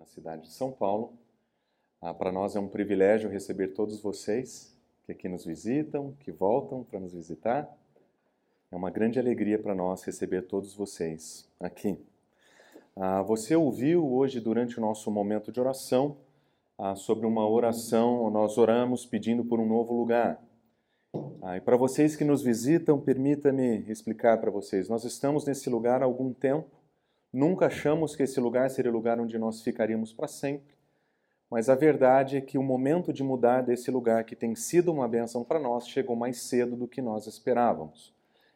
na cidade de São Paulo. Ah, para nós é um privilégio receber todos vocês que aqui nos visitam, que voltam para nos visitar. É uma grande alegria para nós receber todos vocês aqui. Ah, você ouviu hoje, durante o nosso momento de oração, ah, sobre uma oração, nós oramos pedindo por um novo lugar. Ah, e para vocês que nos visitam, permita-me explicar para vocês: nós estamos nesse lugar há algum tempo, nunca achamos que esse lugar seria o lugar onde nós ficaríamos para sempre, mas a verdade é que o momento de mudar desse lugar, que tem sido uma benção para nós, chegou mais cedo do que nós esperávamos.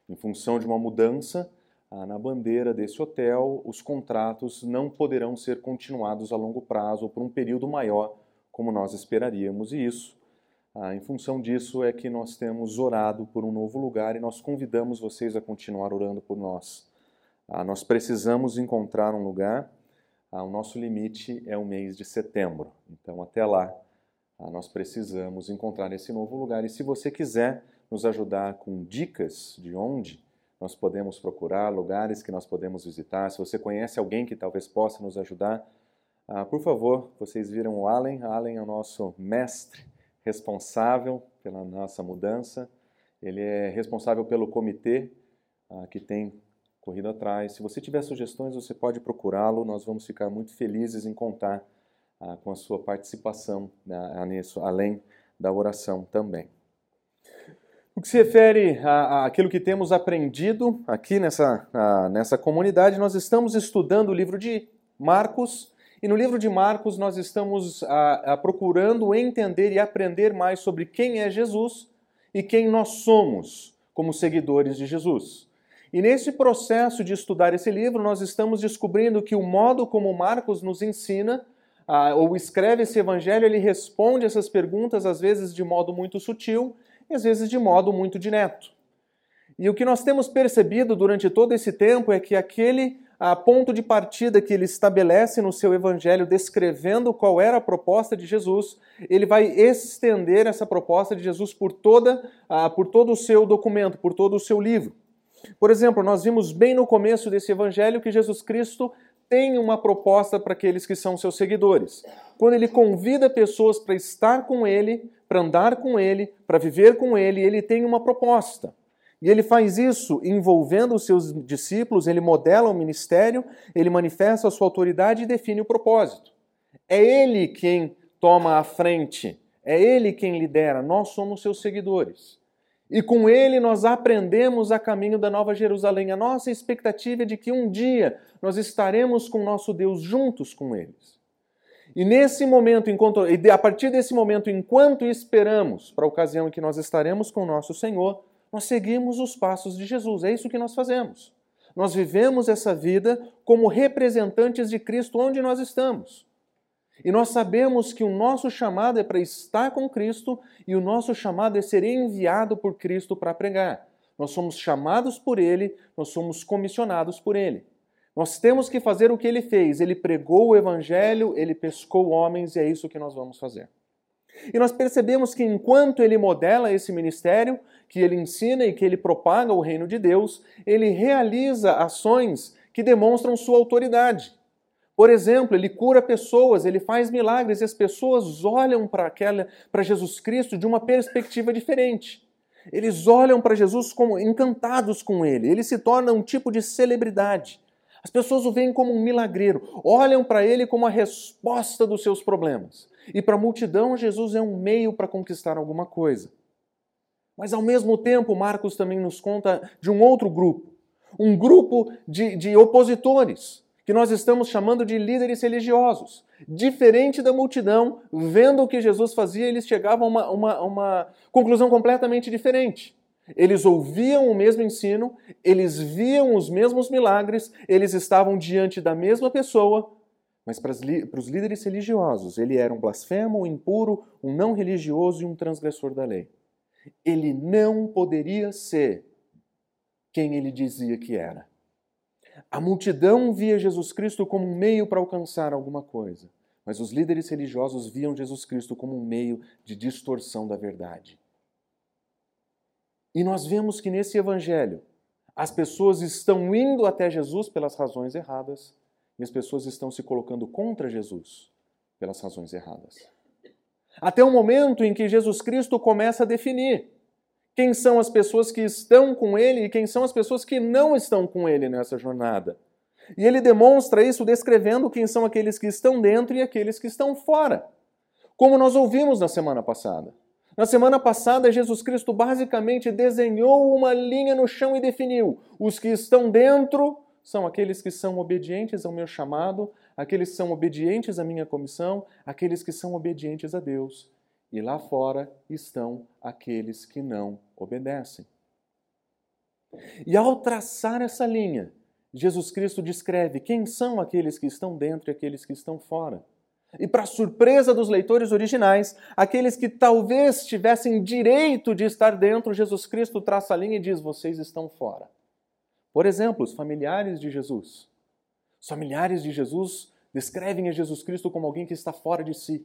Em função de uma mudança ah, na bandeira desse hotel, os contratos não poderão ser continuados a longo prazo ou por um período maior, como nós esperaríamos, e isso ah, em função disso é que nós temos orado por um novo lugar e nós convidamos vocês a continuar orando por nós. Ah, nós precisamos encontrar um lugar. Ah, o nosso limite é o mês de setembro. Então, até lá, ah, nós precisamos encontrar esse novo lugar. E se você quiser nos ajudar com dicas de onde nós podemos procurar, lugares que nós podemos visitar, se você conhece alguém que talvez possa nos ajudar, ah, por favor, vocês viram o Allen. Allen é o nosso mestre responsável pela nossa mudança, ele é responsável pelo comitê ah, que tem corrido atrás. Se você tiver sugestões, você pode procurá-lo, nós vamos ficar muito felizes em contar ah, com a sua participação né, nisso, além da oração também. O que se refere àquilo que temos aprendido aqui nessa, nessa comunidade, nós estamos estudando o livro de Marcos e no livro de Marcos nós estamos a, a, procurando entender e aprender mais sobre quem é Jesus e quem nós somos como seguidores de Jesus. E nesse processo de estudar esse livro, nós estamos descobrindo que o modo como Marcos nos ensina ou escreve esse evangelho, ele responde essas perguntas às vezes de modo muito sutil e às vezes de modo muito direto. E o que nós temos percebido durante todo esse tempo é que aquele a ponto de partida que ele estabelece no seu evangelho, descrevendo qual era a proposta de Jesus, ele vai estender essa proposta de Jesus por, toda, uh, por todo o seu documento, por todo o seu livro. Por exemplo, nós vimos bem no começo desse evangelho que Jesus Cristo tem uma proposta para aqueles que são seus seguidores. Quando ele convida pessoas para estar com ele, para andar com ele, para viver com ele, ele tem uma proposta. E ele faz isso envolvendo os seus discípulos, ele modela o ministério, ele manifesta a sua autoridade e define o propósito. É ele quem toma a frente, é ele quem lidera, nós somos seus seguidores. E com ele nós aprendemos a caminho da Nova Jerusalém. A nossa expectativa é de que um dia nós estaremos com nosso Deus juntos com eles. E nesse momento, enquanto, a partir desse momento, enquanto esperamos para a ocasião em que nós estaremos com nosso Senhor, nós seguimos os passos de Jesus. É isso que nós fazemos. Nós vivemos essa vida como representantes de Cristo onde nós estamos. E nós sabemos que o nosso chamado é para estar com Cristo e o nosso chamado é ser enviado por Cristo para pregar. Nós somos chamados por Ele, nós somos comissionados por Ele. Nós temos que fazer o que Ele fez. Ele pregou o Evangelho, Ele pescou homens e é isso que nós vamos fazer. E nós percebemos que enquanto ele modela esse ministério, que ele ensina e que ele propaga o reino de Deus, ele realiza ações que demonstram sua autoridade. Por exemplo, ele cura pessoas, ele faz milagres e as pessoas olham para para Jesus Cristo de uma perspectiva diferente. Eles olham para Jesus como encantados com ele. Ele se torna um tipo de celebridade. As pessoas o veem como um milagreiro, olham para ele como a resposta dos seus problemas. E para a multidão, Jesus é um meio para conquistar alguma coisa. Mas ao mesmo tempo, Marcos também nos conta de um outro grupo, um grupo de, de opositores, que nós estamos chamando de líderes religiosos. Diferente da multidão, vendo o que Jesus fazia, eles chegavam a uma, uma, uma conclusão completamente diferente. Eles ouviam o mesmo ensino, eles viam os mesmos milagres, eles estavam diante da mesma pessoa, mas para os líderes religiosos, ele era um blasfemo, um impuro, um não religioso e um transgressor da lei. Ele não poderia ser quem ele dizia que era. A multidão via Jesus Cristo como um meio para alcançar alguma coisa, mas os líderes religiosos viam Jesus Cristo como um meio de distorção da verdade. E nós vemos que nesse evangelho as pessoas estão indo até Jesus pelas razões erradas e as pessoas estão se colocando contra Jesus pelas razões erradas. Até o momento em que Jesus Cristo começa a definir quem são as pessoas que estão com ele e quem são as pessoas que não estão com ele nessa jornada. E ele demonstra isso descrevendo quem são aqueles que estão dentro e aqueles que estão fora. Como nós ouvimos na semana passada. Na semana passada, Jesus Cristo basicamente desenhou uma linha no chão e definiu: os que estão dentro são aqueles que são obedientes ao meu chamado, aqueles que são obedientes à minha comissão, aqueles que são obedientes a Deus. E lá fora estão aqueles que não obedecem. E ao traçar essa linha, Jesus Cristo descreve quem são aqueles que estão dentro e aqueles que estão fora. E, para surpresa dos leitores originais, aqueles que talvez tivessem direito de estar dentro, Jesus Cristo traça a linha e diz: vocês estão fora. Por exemplo, os familiares de Jesus. Os familiares de Jesus descrevem a Jesus Cristo como alguém que está fora de si.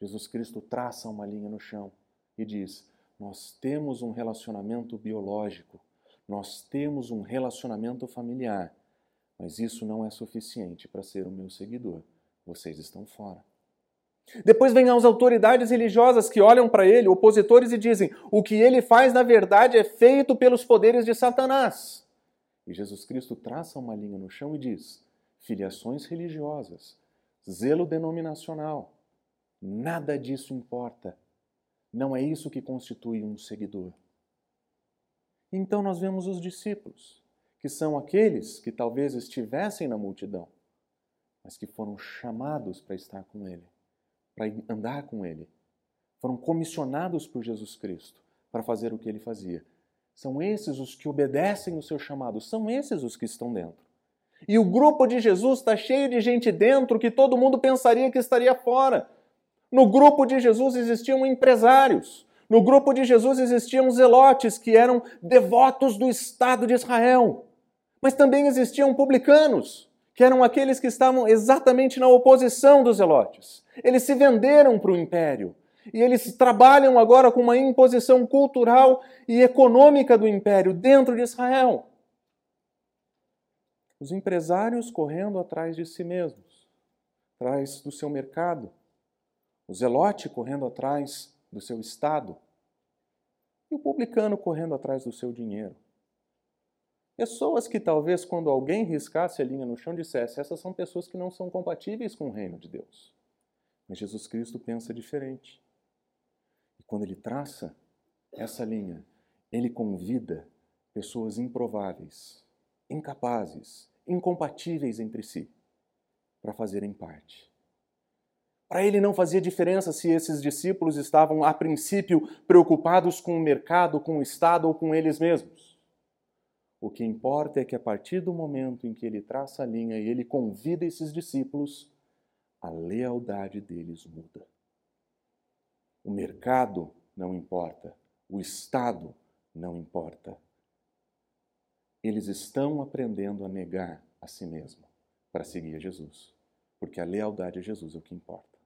Jesus Cristo traça uma linha no chão e diz: Nós temos um relacionamento biológico, nós temos um relacionamento familiar, mas isso não é suficiente para ser o meu seguidor vocês estão fora. Depois vem as autoridades religiosas que olham para ele, opositores, e dizem: o que ele faz na verdade é feito pelos poderes de Satanás. E Jesus Cristo traça uma linha no chão e diz: filiações religiosas, zelo denominacional, nada disso importa. Não é isso que constitui um seguidor. Então nós vemos os discípulos, que são aqueles que talvez estivessem na multidão mas que foram chamados para estar com Ele, para andar com Ele. Foram comissionados por Jesus Cristo para fazer o que Ele fazia. São esses os que obedecem o seu chamado, são esses os que estão dentro. E o grupo de Jesus está cheio de gente dentro que todo mundo pensaria que estaria fora. No grupo de Jesus existiam empresários. No grupo de Jesus existiam zelotes que eram devotos do Estado de Israel. Mas também existiam publicanos que eram aqueles que estavam exatamente na oposição dos zelotes. Eles se venderam para o império. E eles trabalham agora com uma imposição cultural e econômica do império dentro de Israel. Os empresários correndo atrás de si mesmos, atrás do seu mercado. O zelote correndo atrás do seu estado. E o publicano correndo atrás do seu dinheiro. Pessoas que talvez quando alguém riscasse a linha no chão dissesse, essas são pessoas que não são compatíveis com o reino de Deus. Mas Jesus Cristo pensa diferente. E quando ele traça essa linha, ele convida pessoas improváveis, incapazes, incompatíveis entre si, para fazerem parte. Para ele não fazia diferença se esses discípulos estavam, a princípio, preocupados com o mercado, com o Estado ou com eles mesmos. O que importa é que a partir do momento em que ele traça a linha e ele convida esses discípulos, a lealdade deles muda. O mercado não importa, o Estado não importa. Eles estão aprendendo a negar a si mesmo para seguir Jesus, porque a lealdade a Jesus é o que importa.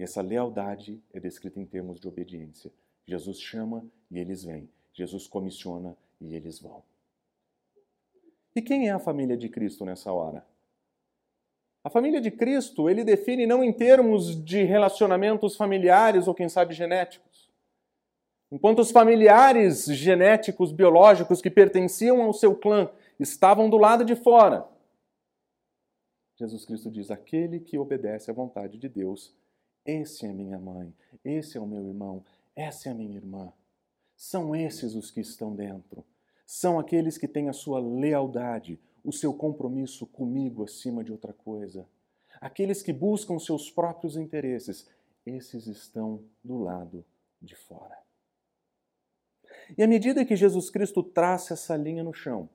E essa lealdade é descrita em termos de obediência. Jesus chama e eles vêm. Jesus comissiona e eles vão. E quem é a família de Cristo nessa hora? A família de Cristo, ele define não em termos de relacionamentos familiares ou quem sabe genéticos. Enquanto os familiares genéticos, biológicos que pertenciam ao seu clã estavam do lado de fora, Jesus Cristo diz: aquele que obedece à vontade de Deus, esse é minha mãe, esse é o meu irmão, essa é a minha irmã. São esses os que estão dentro são aqueles que têm a sua lealdade, o seu compromisso comigo acima de outra coisa. Aqueles que buscam seus próprios interesses, esses estão do lado de fora. E à medida que Jesus Cristo traça essa linha no chão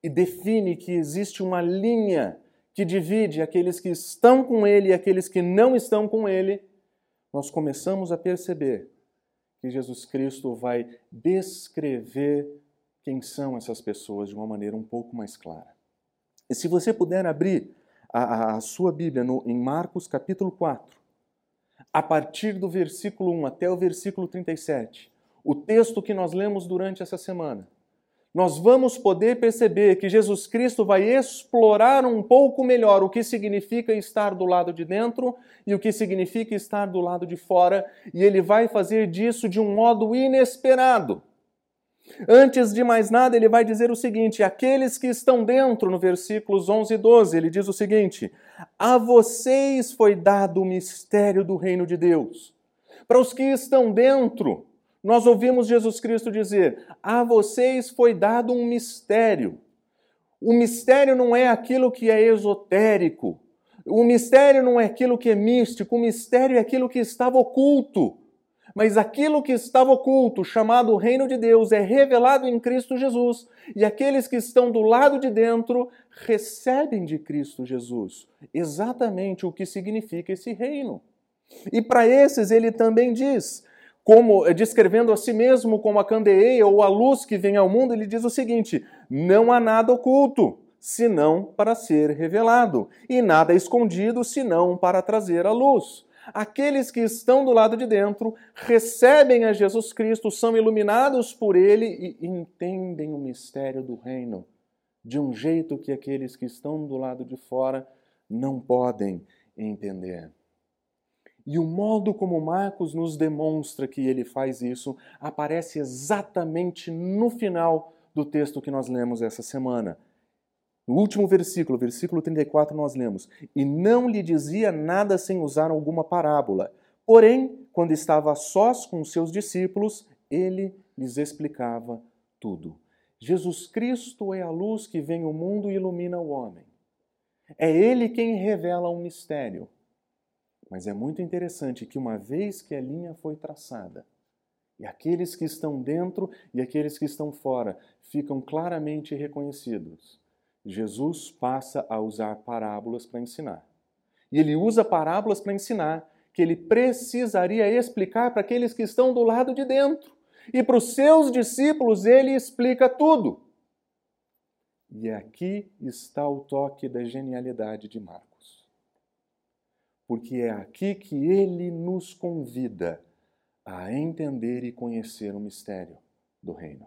e define que existe uma linha que divide aqueles que estão com Ele e aqueles que não estão com Ele, nós começamos a perceber que Jesus Cristo vai descrever quem são essas pessoas de uma maneira um pouco mais clara. E se você puder abrir a, a sua Bíblia no, em Marcos capítulo 4, a partir do versículo 1 até o versículo 37, o texto que nós lemos durante essa semana, nós vamos poder perceber que Jesus Cristo vai explorar um pouco melhor o que significa estar do lado de dentro e o que significa estar do lado de fora, e ele vai fazer disso de um modo inesperado. Antes de mais nada, ele vai dizer o seguinte: aqueles que estão dentro, no versículos 11 e 12, ele diz o seguinte: A vocês foi dado o mistério do reino de Deus. Para os que estão dentro, nós ouvimos Jesus Cristo dizer: A vocês foi dado um mistério. O mistério não é aquilo que é esotérico. O mistério não é aquilo que é místico. O mistério é aquilo que estava oculto. Mas aquilo que estava oculto, chamado reino de Deus, é revelado em Cristo Jesus. E aqueles que estão do lado de dentro recebem de Cristo Jesus exatamente o que significa esse reino. E para esses ele também diz: como eh, descrevendo a si mesmo como a candeeia ou a luz que vem ao mundo, ele diz o seguinte: não há nada oculto, senão para ser revelado, e nada escondido, senão para trazer a luz. Aqueles que estão do lado de dentro recebem a Jesus Cristo, são iluminados por ele e entendem o mistério do reino de um jeito que aqueles que estão do lado de fora não podem entender. E o modo como Marcos nos demonstra que ele faz isso aparece exatamente no final do texto que nós lemos essa semana. No último versículo, versículo 34, nós lemos: E não lhe dizia nada sem usar alguma parábola. Porém, quando estava sós com seus discípulos, ele lhes explicava tudo. Jesus Cristo é a luz que vem ao mundo e ilumina o homem. É ele quem revela um mistério. Mas é muito interessante que, uma vez que a linha foi traçada, e aqueles que estão dentro e aqueles que estão fora ficam claramente reconhecidos, Jesus passa a usar parábolas para ensinar. E ele usa parábolas para ensinar que ele precisaria explicar para aqueles que estão do lado de dentro. E para os seus discípulos ele explica tudo. E aqui está o toque da genialidade de Marcos porque é aqui que ele nos convida a entender e conhecer o mistério do reino.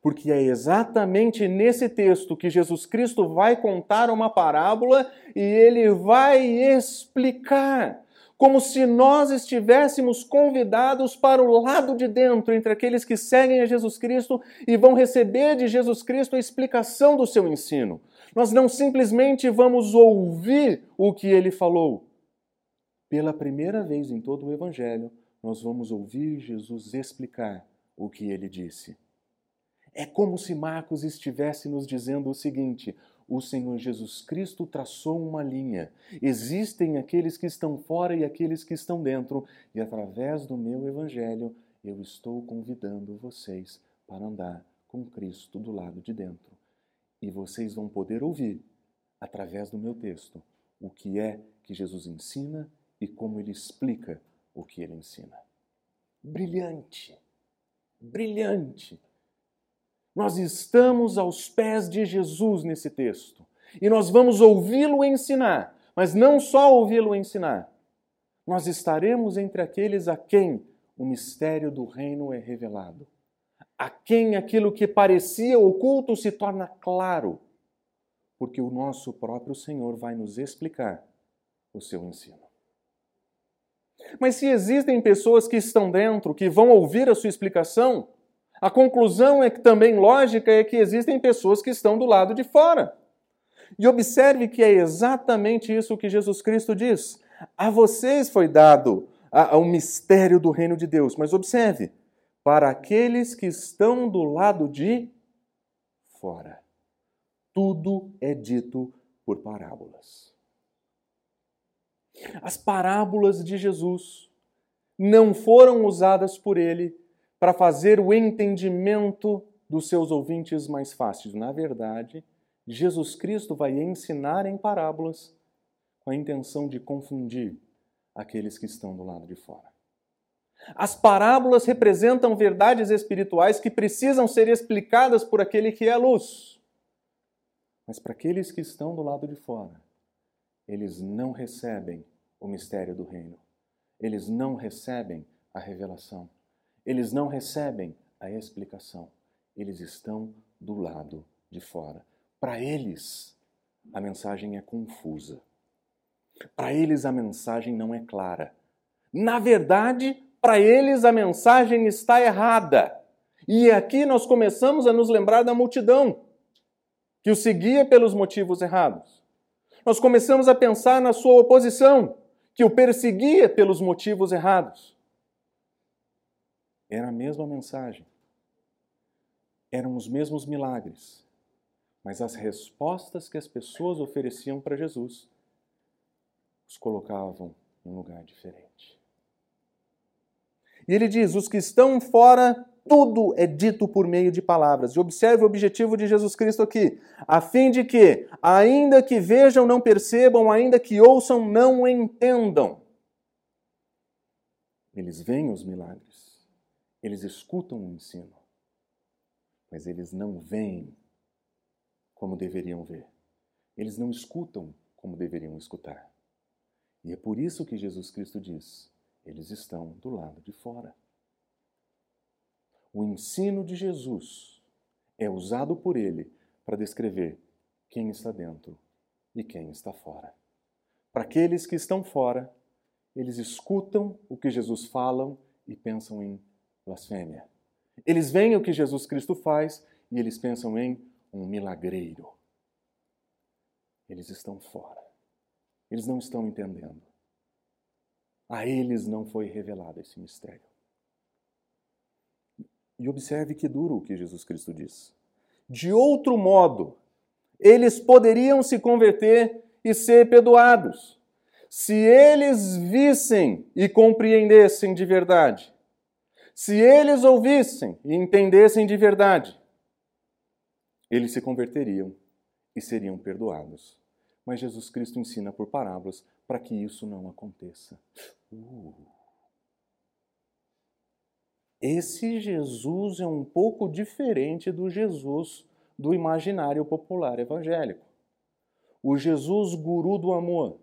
Porque é exatamente nesse texto que Jesus Cristo vai contar uma parábola e ele vai explicar, como se nós estivéssemos convidados para o lado de dentro, entre aqueles que seguem a Jesus Cristo e vão receber de Jesus Cristo a explicação do seu ensino. Nós não simplesmente vamos ouvir o que ele falou, pela primeira vez em todo o Evangelho, nós vamos ouvir Jesus explicar o que ele disse. É como se Marcos estivesse nos dizendo o seguinte: o Senhor Jesus Cristo traçou uma linha. Existem aqueles que estão fora e aqueles que estão dentro, e através do meu Evangelho eu estou convidando vocês para andar com Cristo do lado de dentro. E vocês vão poder ouvir, através do meu texto, o que é que Jesus ensina e como ele explica o que ele ensina. Brilhante, brilhante. Nós estamos aos pés de Jesus nesse texto e nós vamos ouvi-lo ensinar, mas não só ouvi-lo ensinar. Nós estaremos entre aqueles a quem o mistério do reino é revelado, a quem aquilo que parecia oculto se torna claro, porque o nosso próprio Senhor vai nos explicar o seu ensino. Mas se existem pessoas que estão dentro, que vão ouvir a sua explicação, a conclusão é que também lógica é que existem pessoas que estão do lado de fora. E observe que é exatamente isso que Jesus Cristo diz. A vocês foi dado o mistério do reino de Deus. Mas observe, para aqueles que estão do lado de fora, tudo é dito por parábolas. As parábolas de Jesus não foram usadas por ele para fazer o entendimento dos seus ouvintes mais fácil. Na verdade, Jesus Cristo vai ensinar em parábolas com a intenção de confundir aqueles que estão do lado de fora. As parábolas representam verdades espirituais que precisam ser explicadas por aquele que é a luz. Mas para aqueles que estão do lado de fora, eles não recebem o mistério do reino. Eles não recebem a revelação. Eles não recebem a explicação. eles estão do lado de fora. Para eles, a mensagem é confusa. Para eles, a mensagem não é clara. Na verdade, para eles, a mensagem está errada. E aqui nós começamos a nos lembrar da multidão que o seguia pelos motivos errados. Nós começamos a pensar na sua oposição, que o perseguia pelos motivos errados. Era a mesma mensagem. Eram os mesmos milagres. Mas as respostas que as pessoas ofereciam para Jesus os colocavam em um lugar diferente. E ele diz: os que estão fora tudo é dito por meio de palavras. E observe o objetivo de Jesus Cristo aqui, a fim de que, ainda que vejam, não percebam, ainda que ouçam, não entendam. Eles veem os milagres, eles escutam o ensino, mas eles não veem como deveriam ver. Eles não escutam como deveriam escutar. E é por isso que Jesus Cristo diz: eles estão do lado de fora. O ensino de Jesus é usado por ele para descrever quem está dentro e quem está fora. Para aqueles que estão fora, eles escutam o que Jesus fala e pensam em blasfêmia. Eles veem o que Jesus Cristo faz e eles pensam em um milagreiro. Eles estão fora. Eles não estão entendendo. A eles não foi revelado esse mistério. E observe que duro o que Jesus Cristo diz. De outro modo, eles poderiam se converter e ser perdoados, se eles vissem e compreendessem de verdade. Se eles ouvissem e entendessem de verdade, eles se converteriam e seriam perdoados. Mas Jesus Cristo ensina por parábolas para que isso não aconteça. Uh. Esse Jesus é um pouco diferente do Jesus do imaginário popular evangélico. O Jesus guru do amor.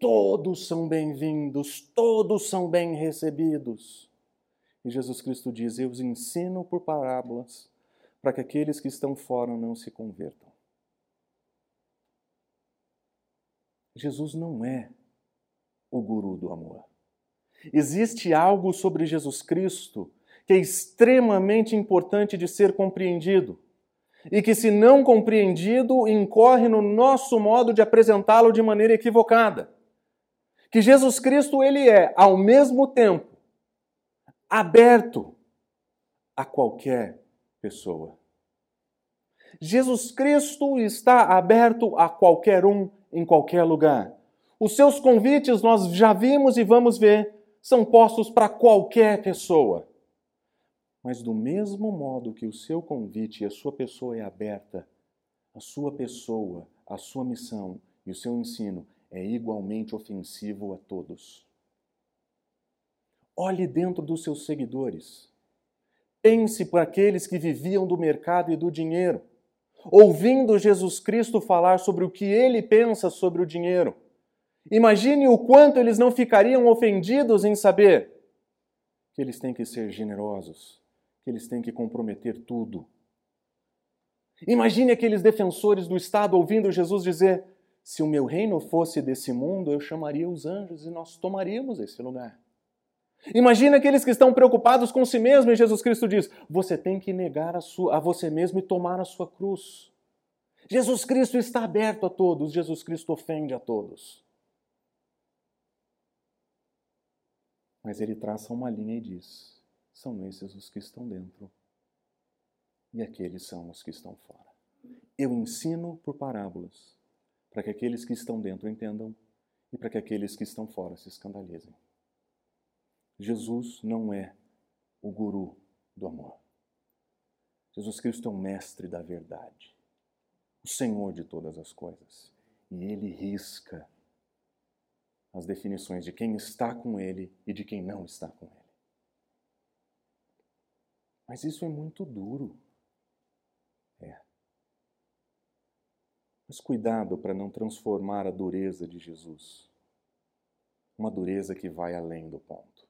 Todos são bem-vindos, todos são bem recebidos. E Jesus Cristo diz: Eu os ensino por parábolas para que aqueles que estão fora não se convertam. Jesus não é o guru do amor. Existe algo sobre Jesus Cristo que é extremamente importante de ser compreendido e que, se não compreendido, incorre no nosso modo de apresentá-lo de maneira equivocada. Que Jesus Cristo ele é, ao mesmo tempo, aberto a qualquer pessoa. Jesus Cristo está aberto a qualquer um, em qualquer lugar. Os seus convites nós já vimos e vamos ver são postos para qualquer pessoa. Mas do mesmo modo que o seu convite e a sua pessoa é aberta, a sua pessoa, a sua missão e o seu ensino é igualmente ofensivo a todos. Olhe dentro dos seus seguidores. Pense por aqueles que viviam do mercado e do dinheiro, ouvindo Jesus Cristo falar sobre o que ele pensa sobre o dinheiro Imagine o quanto eles não ficariam ofendidos em saber que eles têm que ser generosos, que eles têm que comprometer tudo. Imagine aqueles defensores do Estado ouvindo Jesus dizer: se o meu reino fosse desse mundo, eu chamaria os anjos e nós tomaríamos esse lugar. Imagine aqueles que estão preocupados com si mesmo e Jesus Cristo diz: você tem que negar a, sua, a você mesmo e tomar a sua cruz. Jesus Cristo está aberto a todos, Jesus Cristo ofende a todos. Mas ele traça uma linha e diz: são esses os que estão dentro e aqueles são os que estão fora. Eu ensino por parábolas para que aqueles que estão dentro entendam e para que aqueles que estão fora se escandalizem. Jesus não é o guru do amor. Jesus Cristo é o mestre da verdade, o Senhor de todas as coisas. E ele risca as definições de quem está com ele e de quem não está com ele. Mas isso é muito duro. É. Mas cuidado para não transformar a dureza de Jesus uma dureza que vai além do ponto.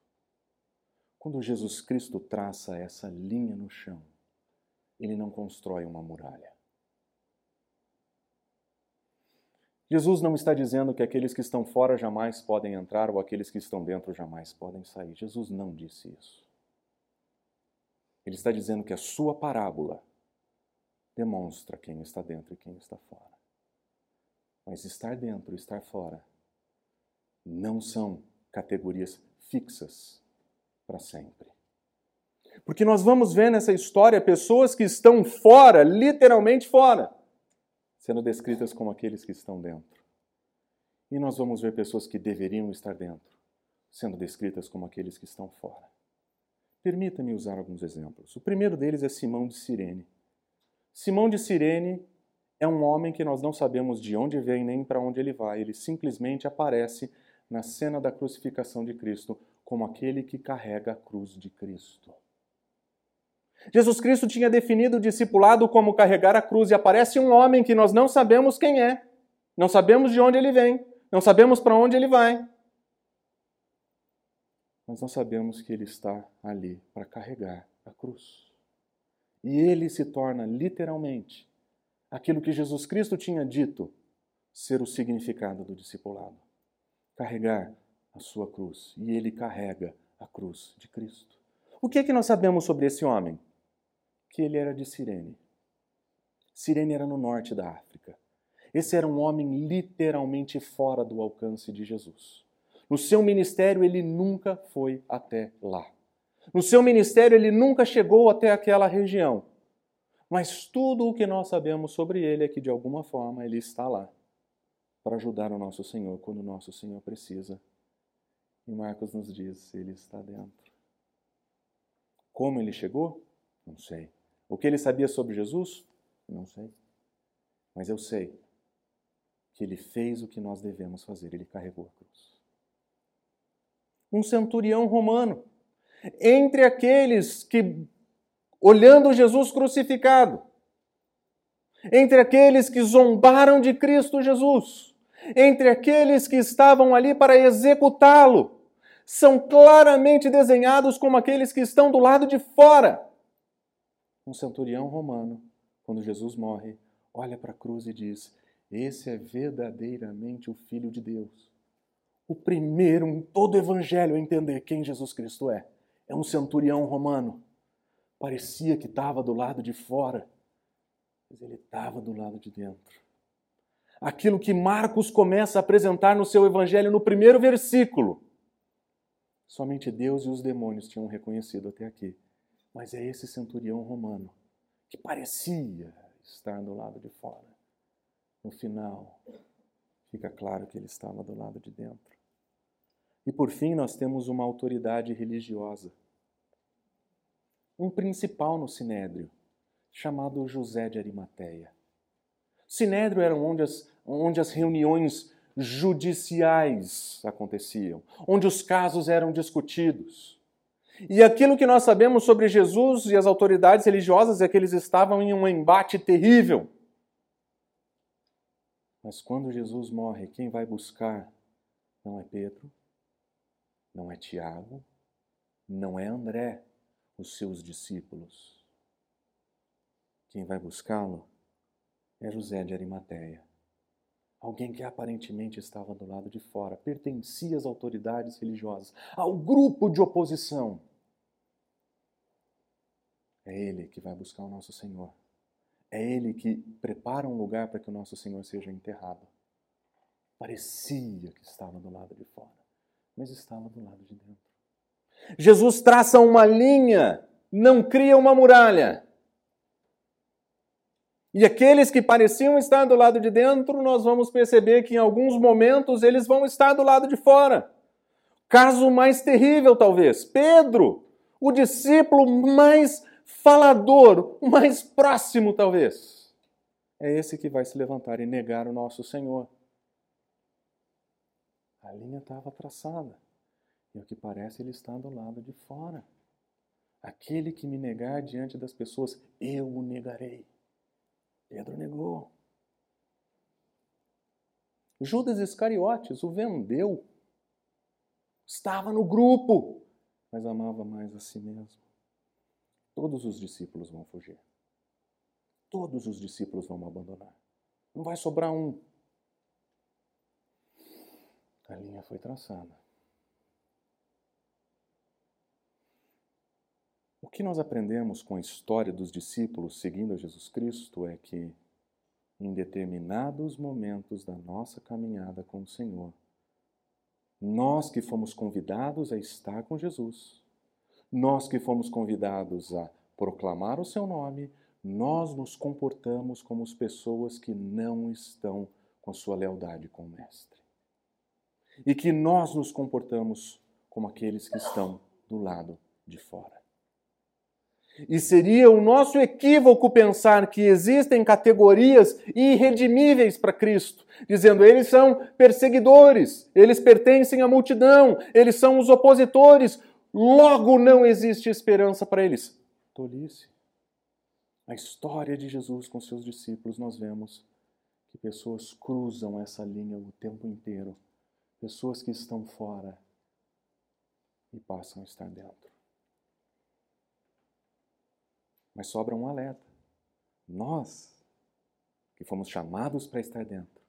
Quando Jesus Cristo traça essa linha no chão, ele não constrói uma muralha. Jesus não está dizendo que aqueles que estão fora jamais podem entrar ou aqueles que estão dentro jamais podem sair. Jesus não disse isso. Ele está dizendo que a sua parábola demonstra quem está dentro e quem está fora. Mas estar dentro e estar fora não são categorias fixas para sempre. Porque nós vamos ver nessa história pessoas que estão fora, literalmente fora, sendo descritas como aqueles que estão dentro. E nós vamos ver pessoas que deveriam estar dentro, sendo descritas como aqueles que estão fora. Permita-me usar alguns exemplos. O primeiro deles é Simão de Cirene. Simão de Cirene é um homem que nós não sabemos de onde vem nem para onde ele vai. Ele simplesmente aparece na cena da crucificação de Cristo como aquele que carrega a cruz de Cristo. Jesus Cristo tinha definido o discipulado como carregar a cruz e aparece um homem que nós não sabemos quem é, não sabemos de onde ele vem, não sabemos para onde ele vai. Mas nós sabemos que ele está ali para carregar a cruz. E ele se torna literalmente aquilo que Jesus Cristo tinha dito ser o significado do discipulado carregar a sua cruz. E ele carrega a cruz de Cristo. O que é que nós sabemos sobre esse homem? Que ele era de Cirene. Cirene era no norte da África. Esse era um homem literalmente fora do alcance de Jesus. No seu ministério, ele nunca foi até lá. No seu ministério, ele nunca chegou até aquela região. Mas tudo o que nós sabemos sobre ele é que, de alguma forma, ele está lá para ajudar o nosso Senhor quando o nosso Senhor precisa. E Marcos nos diz: ele está dentro. Como ele chegou? Não sei. O que ele sabia sobre Jesus? Não sei. Mas eu sei que ele fez o que nós devemos fazer, ele carregou a cruz. Um centurião romano, entre aqueles que, olhando Jesus crucificado, entre aqueles que zombaram de Cristo Jesus, entre aqueles que estavam ali para executá-lo são claramente desenhados como aqueles que estão do lado de fora. Um centurião romano, quando Jesus morre, olha para a cruz e diz: Esse é verdadeiramente o Filho de Deus. O primeiro em todo o Evangelho a entender quem Jesus Cristo é. É um centurião romano. Parecia que estava do lado de fora, mas ele estava do lado de dentro aquilo que Marcos começa a apresentar no seu evangelho no primeiro versículo. Somente Deus e os demônios tinham reconhecido até aqui. Mas é esse centurião romano que parecia estar do lado de fora. No final, fica claro que ele estava do lado de dentro. E por fim, nós temos uma autoridade religiosa. Um principal no sinédrio, chamado José de Arimateia. Sinédrio eram onde as, onde as reuniões judiciais aconteciam, onde os casos eram discutidos. E aquilo que nós sabemos sobre Jesus e as autoridades religiosas é que eles estavam em um embate terrível. Mas quando Jesus morre, quem vai buscar não é Pedro, não é Tiago, não é André, os seus discípulos. Quem vai buscá-lo é José de Arimateia. Alguém que aparentemente estava do lado de fora, pertencia às autoridades religiosas, ao grupo de oposição. É ele que vai buscar o nosso Senhor. É ele que prepara um lugar para que o nosso Senhor seja enterrado. Parecia que estava do lado de fora, mas estava do lado de dentro. Jesus traça uma linha, não cria uma muralha. E aqueles que pareciam estar do lado de dentro, nós vamos perceber que em alguns momentos eles vão estar do lado de fora. Caso mais terrível, talvez, Pedro, o discípulo mais falador, o mais próximo, talvez. É esse que vai se levantar e negar o nosso Senhor. A linha estava traçada. E o que parece, ele está do lado de fora. Aquele que me negar diante das pessoas, eu o negarei. Pedro negou. Judas Iscariotes o vendeu. Estava no grupo. mas amava mais a si mesmo. Todos os discípulos vão fugir. Todos os discípulos vão abandonar. Não vai sobrar um. A linha foi traçada. O que nós aprendemos com a história dos discípulos seguindo a Jesus Cristo é que, em determinados momentos da nossa caminhada com o Senhor, nós que fomos convidados a estar com Jesus, nós que fomos convidados a proclamar o seu nome, nós nos comportamos como as pessoas que não estão com a sua lealdade com o Mestre. E que nós nos comportamos como aqueles que estão do lado de fora. E seria o nosso equívoco pensar que existem categorias irredimíveis para Cristo, dizendo eles são perseguidores, eles pertencem à multidão, eles são os opositores, logo não existe esperança para eles. Tolice. Na história de Jesus com seus discípulos, nós vemos que pessoas cruzam essa linha o tempo inteiro. Pessoas que estão fora e passam a estar dentro. Mas sobra um alerta. Nós, que fomos chamados para estar dentro,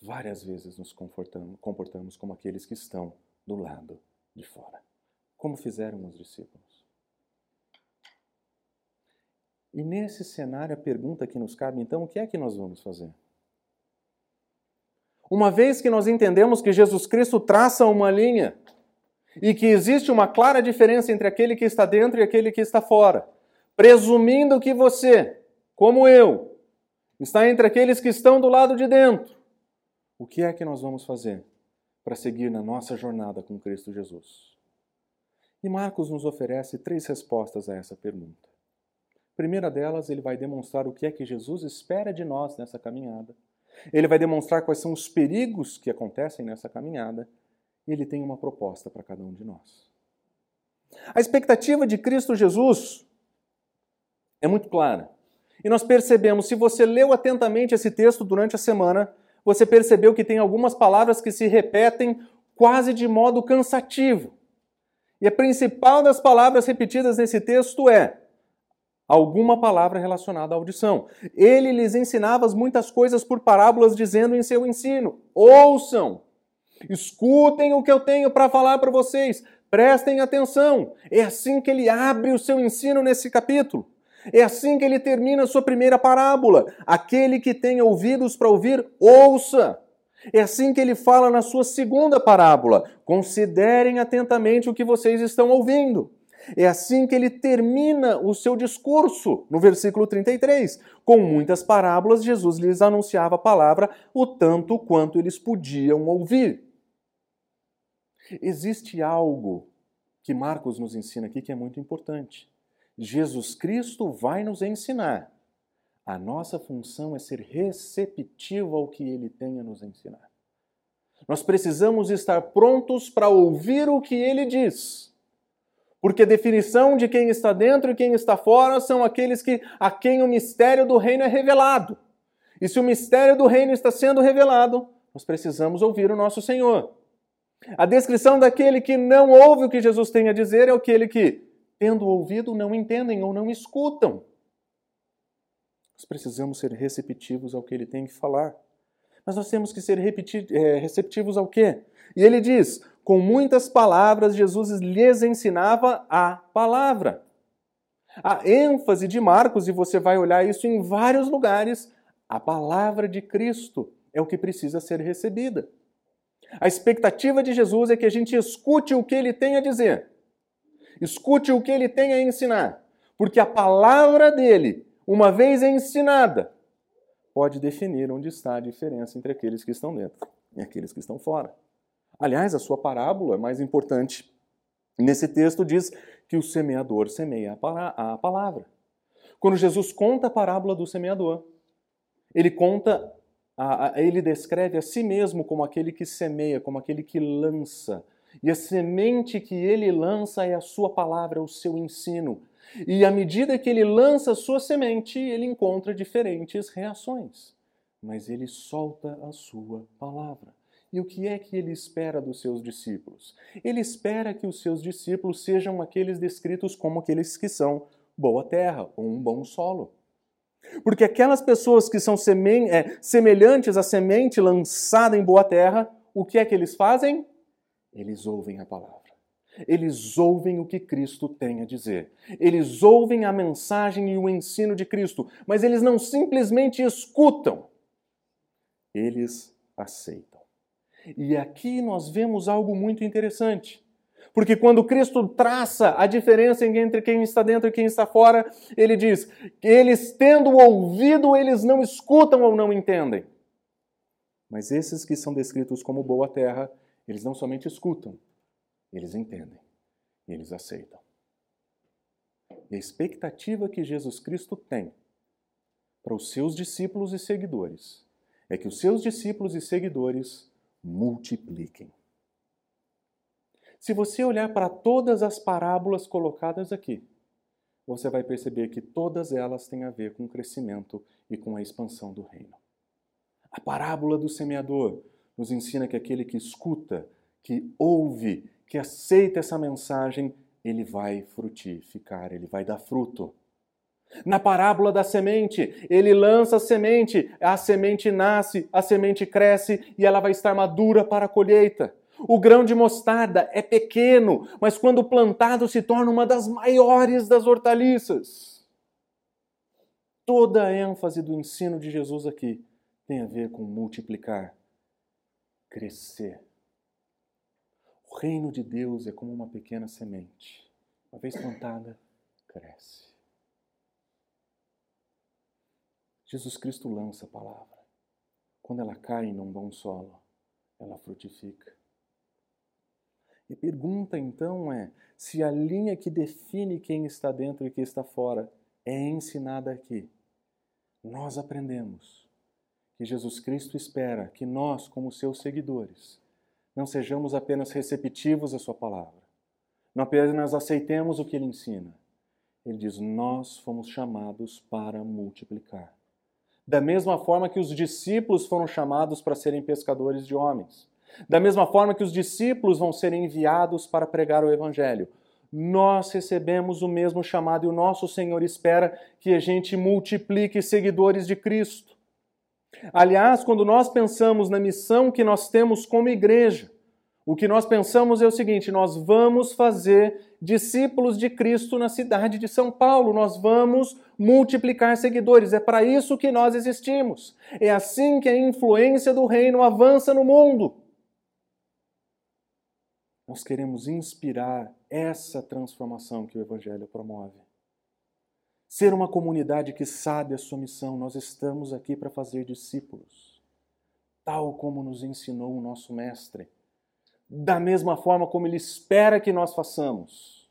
várias vezes nos comportamos como aqueles que estão do lado de fora, como fizeram os discípulos. E nesse cenário, a pergunta que nos cabe, então, o que é que nós vamos fazer? Uma vez que nós entendemos que Jesus Cristo traça uma linha e que existe uma clara diferença entre aquele que está dentro e aquele que está fora, presumindo que você, como eu, está entre aqueles que estão do lado de dentro, o que é que nós vamos fazer para seguir na nossa jornada com Cristo Jesus? E Marcos nos oferece três respostas a essa pergunta. Primeira delas, ele vai demonstrar o que é que Jesus espera de nós nessa caminhada. Ele vai demonstrar quais são os perigos que acontecem nessa caminhada. E ele tem uma proposta para cada um de nós. A expectativa de Cristo Jesus é muito clara. E nós percebemos, se você leu atentamente esse texto durante a semana, você percebeu que tem algumas palavras que se repetem quase de modo cansativo. E a principal das palavras repetidas nesse texto é alguma palavra relacionada à audição. Ele lhes ensinava muitas coisas por parábolas, dizendo em seu ensino: ouçam, escutem o que eu tenho para falar para vocês, prestem atenção. É assim que ele abre o seu ensino nesse capítulo. É assim que ele termina a sua primeira parábola. Aquele que tem ouvidos para ouvir, ouça. É assim que ele fala na sua segunda parábola. Considerem atentamente o que vocês estão ouvindo. É assim que ele termina o seu discurso, no versículo 33. Com muitas parábolas, Jesus lhes anunciava a palavra o tanto quanto eles podiam ouvir. Existe algo que Marcos nos ensina aqui que é muito importante. Jesus Cristo vai nos ensinar. A nossa função é ser receptivo ao que ele tem a nos ensinar. Nós precisamos estar prontos para ouvir o que ele diz porque a definição de quem está dentro e quem está fora são aqueles que a quem o mistério do reino é revelado. E se o mistério do reino está sendo revelado, nós precisamos ouvir o nosso Senhor. A descrição daquele que não ouve o que Jesus tem a dizer é aquele que, tendo ouvido, não entendem ou não escutam. Nós precisamos ser receptivos ao que ele tem que falar. Mas nós temos que ser eh, receptivos ao quê? E ele diz: com muitas palavras, Jesus lhes ensinava a palavra. A ênfase de Marcos, e você vai olhar isso em vários lugares, a palavra de Cristo é o que precisa ser recebida. A expectativa de Jesus é que a gente escute o que ele tem a dizer, escute o que ele tem a ensinar, porque a palavra dele, uma vez ensinada, pode definir onde está a diferença entre aqueles que estão dentro e aqueles que estão fora. Aliás, a sua parábola mais importante nesse texto diz que o semeador semeia a palavra. Quando Jesus conta a parábola do semeador, ele conta, ele descreve a si mesmo como aquele que semeia, como aquele que lança. E a semente que ele lança é a sua palavra, o seu ensino. E à medida que ele lança sua semente, ele encontra diferentes reações. Mas ele solta a sua palavra. E o que é que ele espera dos seus discípulos? Ele espera que os seus discípulos sejam aqueles descritos como aqueles que são boa terra ou um bom solo. Porque aquelas pessoas que são é, semelhantes à semente lançada em boa terra, o que é que eles fazem? Eles ouvem a palavra. Eles ouvem o que Cristo tem a dizer. Eles ouvem a mensagem e o ensino de Cristo, mas eles não simplesmente escutam. Eles aceitam. E aqui nós vemos algo muito interessante. Porque quando Cristo traça a diferença entre quem está dentro e quem está fora, ele diz: eles tendo ouvido, eles não escutam ou não entendem. Mas esses que são descritos como boa terra, eles não somente escutam, eles entendem, eles aceitam. E a expectativa que Jesus Cristo tem para os seus discípulos e seguidores é que os seus discípulos e seguidores multipliquem. Se você olhar para todas as parábolas colocadas aqui, você vai perceber que todas elas têm a ver com o crescimento e com a expansão do reino. A parábola do semeador nos ensina que aquele que escuta, que ouve, que aceita essa mensagem, ele vai frutificar, ele vai dar fruto. Na parábola da semente, ele lança a semente, a semente nasce, a semente cresce e ela vai estar madura para a colheita. O grão de mostarda é pequeno, mas quando plantado se torna uma das maiores das hortaliças. Toda a ênfase do ensino de Jesus aqui tem a ver com multiplicar, crescer. O reino de Deus é como uma pequena semente. Uma vez plantada, cresce. Jesus Cristo lança a palavra. Quando ela cai num bom solo, ela frutifica. E pergunta então é se a linha que define quem está dentro e quem está fora é ensinada aqui. Nós aprendemos que Jesus Cristo espera que nós, como seus seguidores, não sejamos apenas receptivos à Sua palavra, não apenas aceitemos o que Ele ensina. Ele diz: Nós fomos chamados para multiplicar. Da mesma forma que os discípulos foram chamados para serem pescadores de homens. Da mesma forma que os discípulos vão ser enviados para pregar o Evangelho. Nós recebemos o mesmo chamado e o nosso Senhor espera que a gente multiplique seguidores de Cristo. Aliás, quando nós pensamos na missão que nós temos como igreja, o que nós pensamos é o seguinte: nós vamos fazer discípulos de Cristo na cidade de São Paulo, nós vamos multiplicar seguidores. É para isso que nós existimos. É assim que a influência do reino avança no mundo. Nós queremos inspirar essa transformação que o Evangelho promove ser uma comunidade que sabe a sua missão. Nós estamos aqui para fazer discípulos, tal como nos ensinou o nosso Mestre, da mesma forma como Ele espera que nós façamos.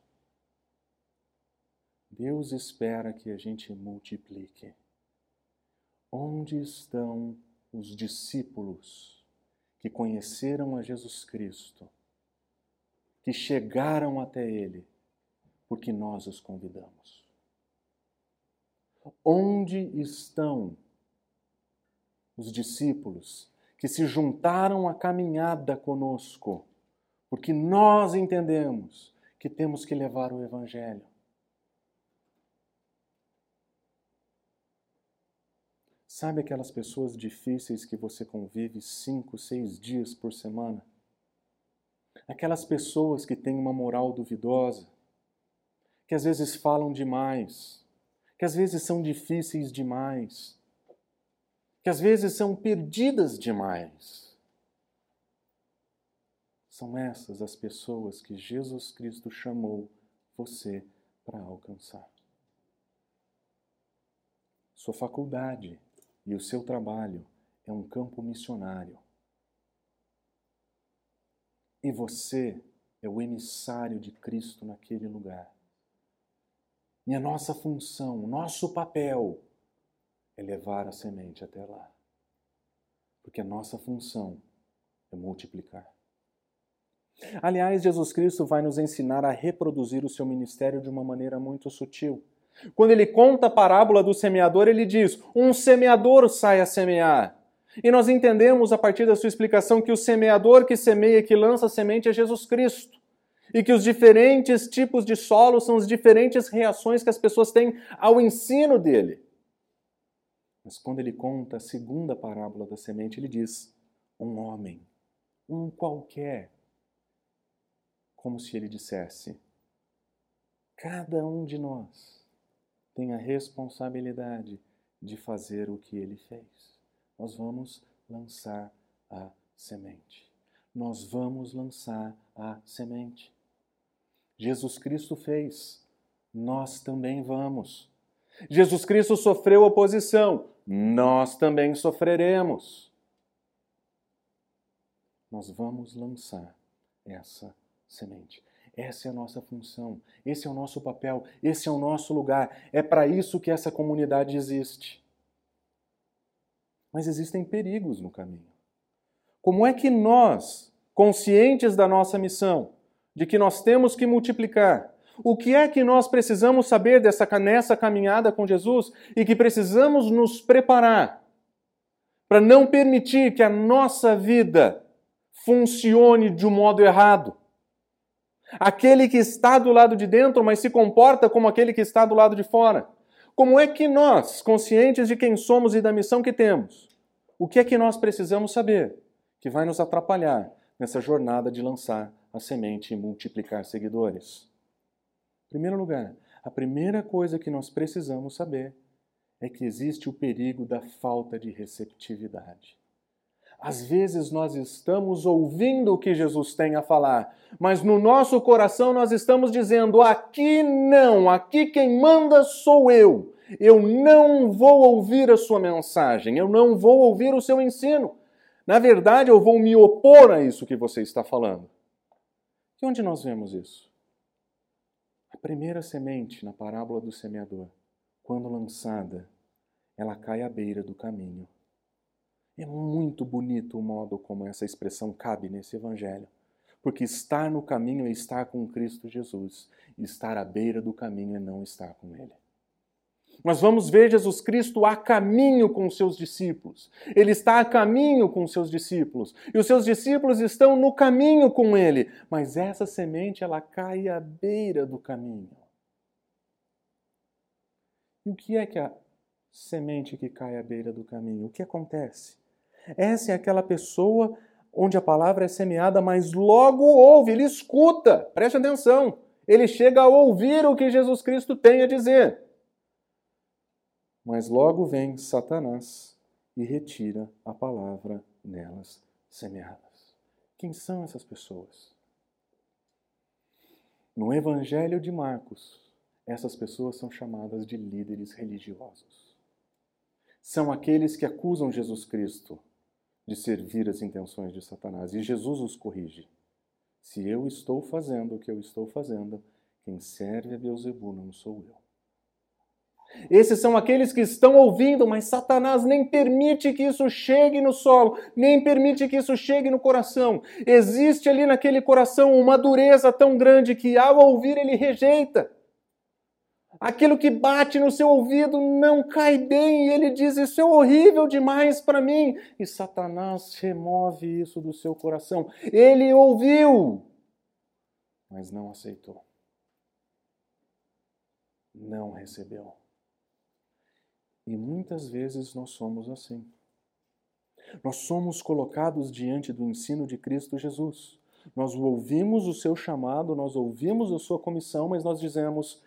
Deus espera que a gente multiplique. Onde estão os discípulos que conheceram a Jesus Cristo, que chegaram até Ele, porque nós os convidamos? Onde estão os discípulos que se juntaram à caminhada conosco? Porque nós entendemos que temos que levar o Evangelho. Sabe aquelas pessoas difíceis que você convive cinco, seis dias por semana? Aquelas pessoas que têm uma moral duvidosa, que às vezes falam demais, que às vezes são difíceis demais, que às vezes são perdidas demais. São essas as pessoas que Jesus Cristo chamou você para alcançar. Sua faculdade e o seu trabalho é um campo missionário. E você é o emissário de Cristo naquele lugar. E a nossa função, nosso papel é levar a semente até lá. Porque a nossa função é multiplicar. Aliás, Jesus Cristo vai nos ensinar a reproduzir o seu ministério de uma maneira muito sutil. Quando ele conta a parábola do semeador, ele diz: Um semeador sai a semear. E nós entendemos a partir da sua explicação que o semeador que semeia, que lança a semente é Jesus Cristo. E que os diferentes tipos de solo são as diferentes reações que as pessoas têm ao ensino dele. Mas quando ele conta a segunda parábola da semente, ele diz: um homem, um qualquer, como se ele dissesse: cada um de nós tem a responsabilidade de fazer o que ele fez. Nós vamos lançar a semente. Nós vamos lançar a semente. Jesus Cristo fez, nós também vamos. Jesus Cristo sofreu oposição, nós também sofreremos. Nós vamos lançar essa semente. Essa é a nossa função, esse é o nosso papel, esse é o nosso lugar. É para isso que essa comunidade existe. Mas existem perigos no caminho. Como é que nós, conscientes da nossa missão, de que nós temos que multiplicar, o que é que nós precisamos saber dessa nessa caminhada com Jesus e que precisamos nos preparar para não permitir que a nossa vida funcione de um modo errado? Aquele que está do lado de dentro, mas se comporta como aquele que está do lado de fora. Como é que nós, conscientes de quem somos e da missão que temos, o que é que nós precisamos saber que vai nos atrapalhar nessa jornada de lançar a semente e multiplicar seguidores? Em primeiro lugar, a primeira coisa que nós precisamos saber é que existe o perigo da falta de receptividade. Às vezes nós estamos ouvindo o que Jesus tem a falar, mas no nosso coração nós estamos dizendo: aqui não, aqui quem manda sou eu. Eu não vou ouvir a sua mensagem, eu não vou ouvir o seu ensino. Na verdade, eu vou me opor a isso que você está falando. E onde nós vemos isso? A primeira semente na parábola do semeador, quando lançada, ela cai à beira do caminho. É muito bonito o modo como essa expressão cabe nesse evangelho. Porque estar no caminho é estar com Cristo Jesus. Estar à beira do caminho é não estar com Ele. Nós vamos ver Jesus Cristo a caminho com seus discípulos. Ele está a caminho com seus discípulos. E os seus discípulos estão no caminho com ele. Mas essa semente, ela cai à beira do caminho. E o que é que a semente que cai à beira do caminho? O que acontece? Essa é aquela pessoa onde a palavra é semeada, mas logo ouve, ele escuta, preste atenção. Ele chega a ouvir o que Jesus Cristo tem a dizer. Mas logo vem Satanás e retira a palavra nelas semeadas. Quem são essas pessoas? No Evangelho de Marcos, essas pessoas são chamadas de líderes religiosos. São aqueles que acusam Jesus Cristo de servir as intenções de Satanás. E Jesus os corrige. Se eu estou fazendo o que eu estou fazendo, quem serve a Beuzebu não sou eu. Esses são aqueles que estão ouvindo, mas Satanás nem permite que isso chegue no solo, nem permite que isso chegue no coração. Existe ali naquele coração uma dureza tão grande que, ao ouvir, ele rejeita. Aquilo que bate no seu ouvido não cai bem, e ele diz: Isso é horrível demais para mim. E Satanás remove isso do seu coração. Ele ouviu, mas não aceitou. Não recebeu. E muitas vezes nós somos assim. Nós somos colocados diante do ensino de Cristo Jesus. Nós ouvimos o seu chamado, nós ouvimos a sua comissão, mas nós dizemos: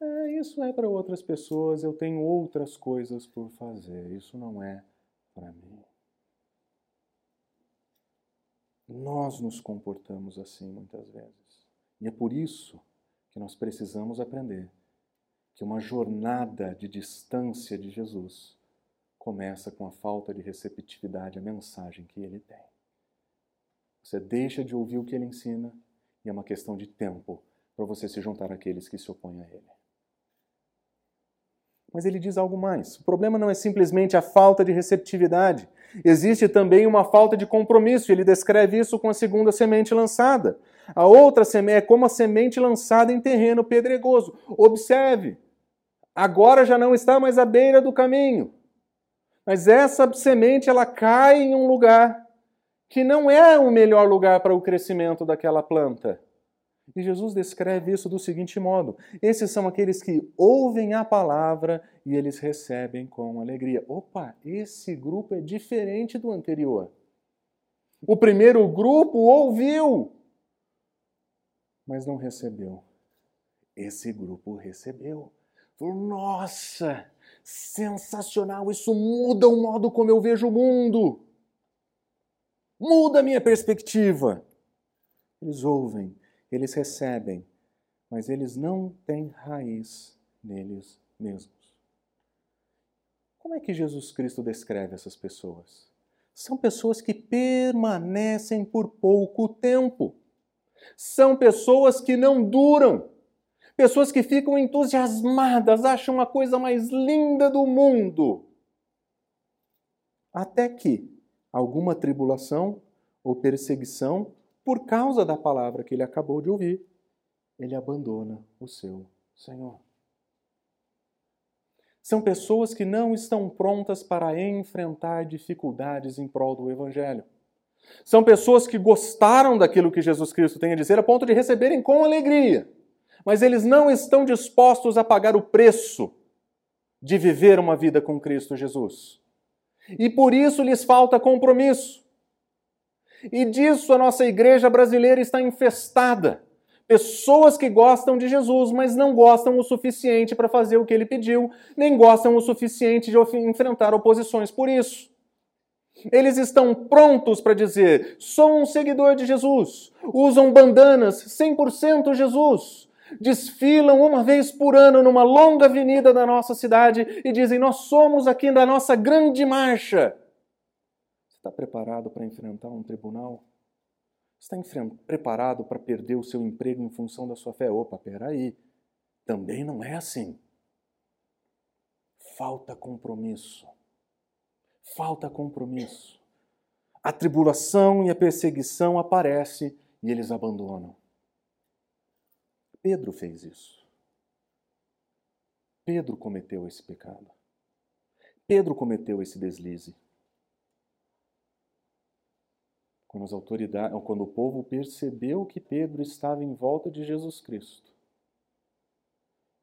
é, isso é para outras pessoas, eu tenho outras coisas por fazer, isso não é para mim. Nós nos comportamos assim muitas vezes. E é por isso que nós precisamos aprender que uma jornada de distância de Jesus começa com a falta de receptividade à mensagem que ele tem. Você deixa de ouvir o que ele ensina e é uma questão de tempo para você se juntar àqueles que se opõem a ele. Mas ele diz algo mais. O problema não é simplesmente a falta de receptividade. Existe também uma falta de compromisso. Ele descreve isso com a segunda semente lançada. A outra semente é como a semente lançada em terreno pedregoso. Observe, agora já não está mais à beira do caminho. Mas essa semente ela cai em um lugar que não é o melhor lugar para o crescimento daquela planta. E Jesus descreve isso do seguinte modo: esses são aqueles que ouvem a palavra e eles recebem com alegria. Opa, esse grupo é diferente do anterior. O primeiro grupo ouviu, mas não recebeu. Esse grupo recebeu. Falou, nossa, sensacional, isso muda o modo como eu vejo o mundo. Muda a minha perspectiva. Eles ouvem, eles recebem, mas eles não têm raiz neles mesmos. Como é que Jesus Cristo descreve essas pessoas? São pessoas que permanecem por pouco tempo. São pessoas que não duram. Pessoas que ficam entusiasmadas, acham a coisa mais linda do mundo. Até que alguma tribulação ou perseguição por causa da palavra que ele acabou de ouvir, ele abandona o seu Senhor. São pessoas que não estão prontas para enfrentar dificuldades em prol do Evangelho. São pessoas que gostaram daquilo que Jesus Cristo tem a dizer a ponto de receberem com alegria, mas eles não estão dispostos a pagar o preço de viver uma vida com Cristo Jesus. E por isso lhes falta compromisso. E disso a nossa igreja brasileira está infestada. Pessoas que gostam de Jesus, mas não gostam o suficiente para fazer o que ele pediu, nem gostam o suficiente de enfrentar oposições por isso. Eles estão prontos para dizer: sou um seguidor de Jesus. Usam bandanas 100% Jesus. Desfilam uma vez por ano numa longa avenida da nossa cidade e dizem: Nós somos aqui da nossa grande marcha. Está preparado para enfrentar um tribunal? Está preparado para perder o seu emprego em função da sua fé? Opa, peraí. Também não é assim. Falta compromisso. Falta compromisso. A tribulação e a perseguição aparecem e eles abandonam. Pedro fez isso. Pedro cometeu esse pecado. Pedro cometeu esse deslize. quando as autoridades, quando o povo percebeu que Pedro estava em volta de Jesus Cristo.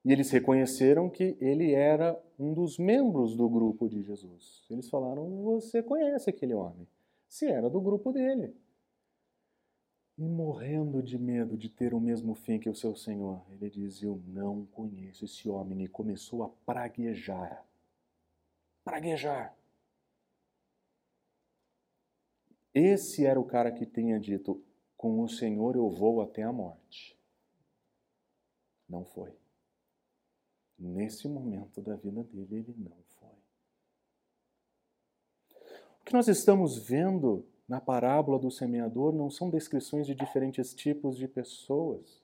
E eles reconheceram que ele era um dos membros do grupo de Jesus. Eles falaram: Você conhece aquele homem? Se era do grupo dele. E morrendo de medo de ter o mesmo fim que o seu Senhor, ele diz: Eu não conheço esse homem. E começou a praguejar. Praguejar. Esse era o cara que tinha dito: Com o Senhor eu vou até a morte. Não foi. Nesse momento da vida dele, ele não foi. O que nós estamos vendo na parábola do semeador não são descrições de diferentes tipos de pessoas,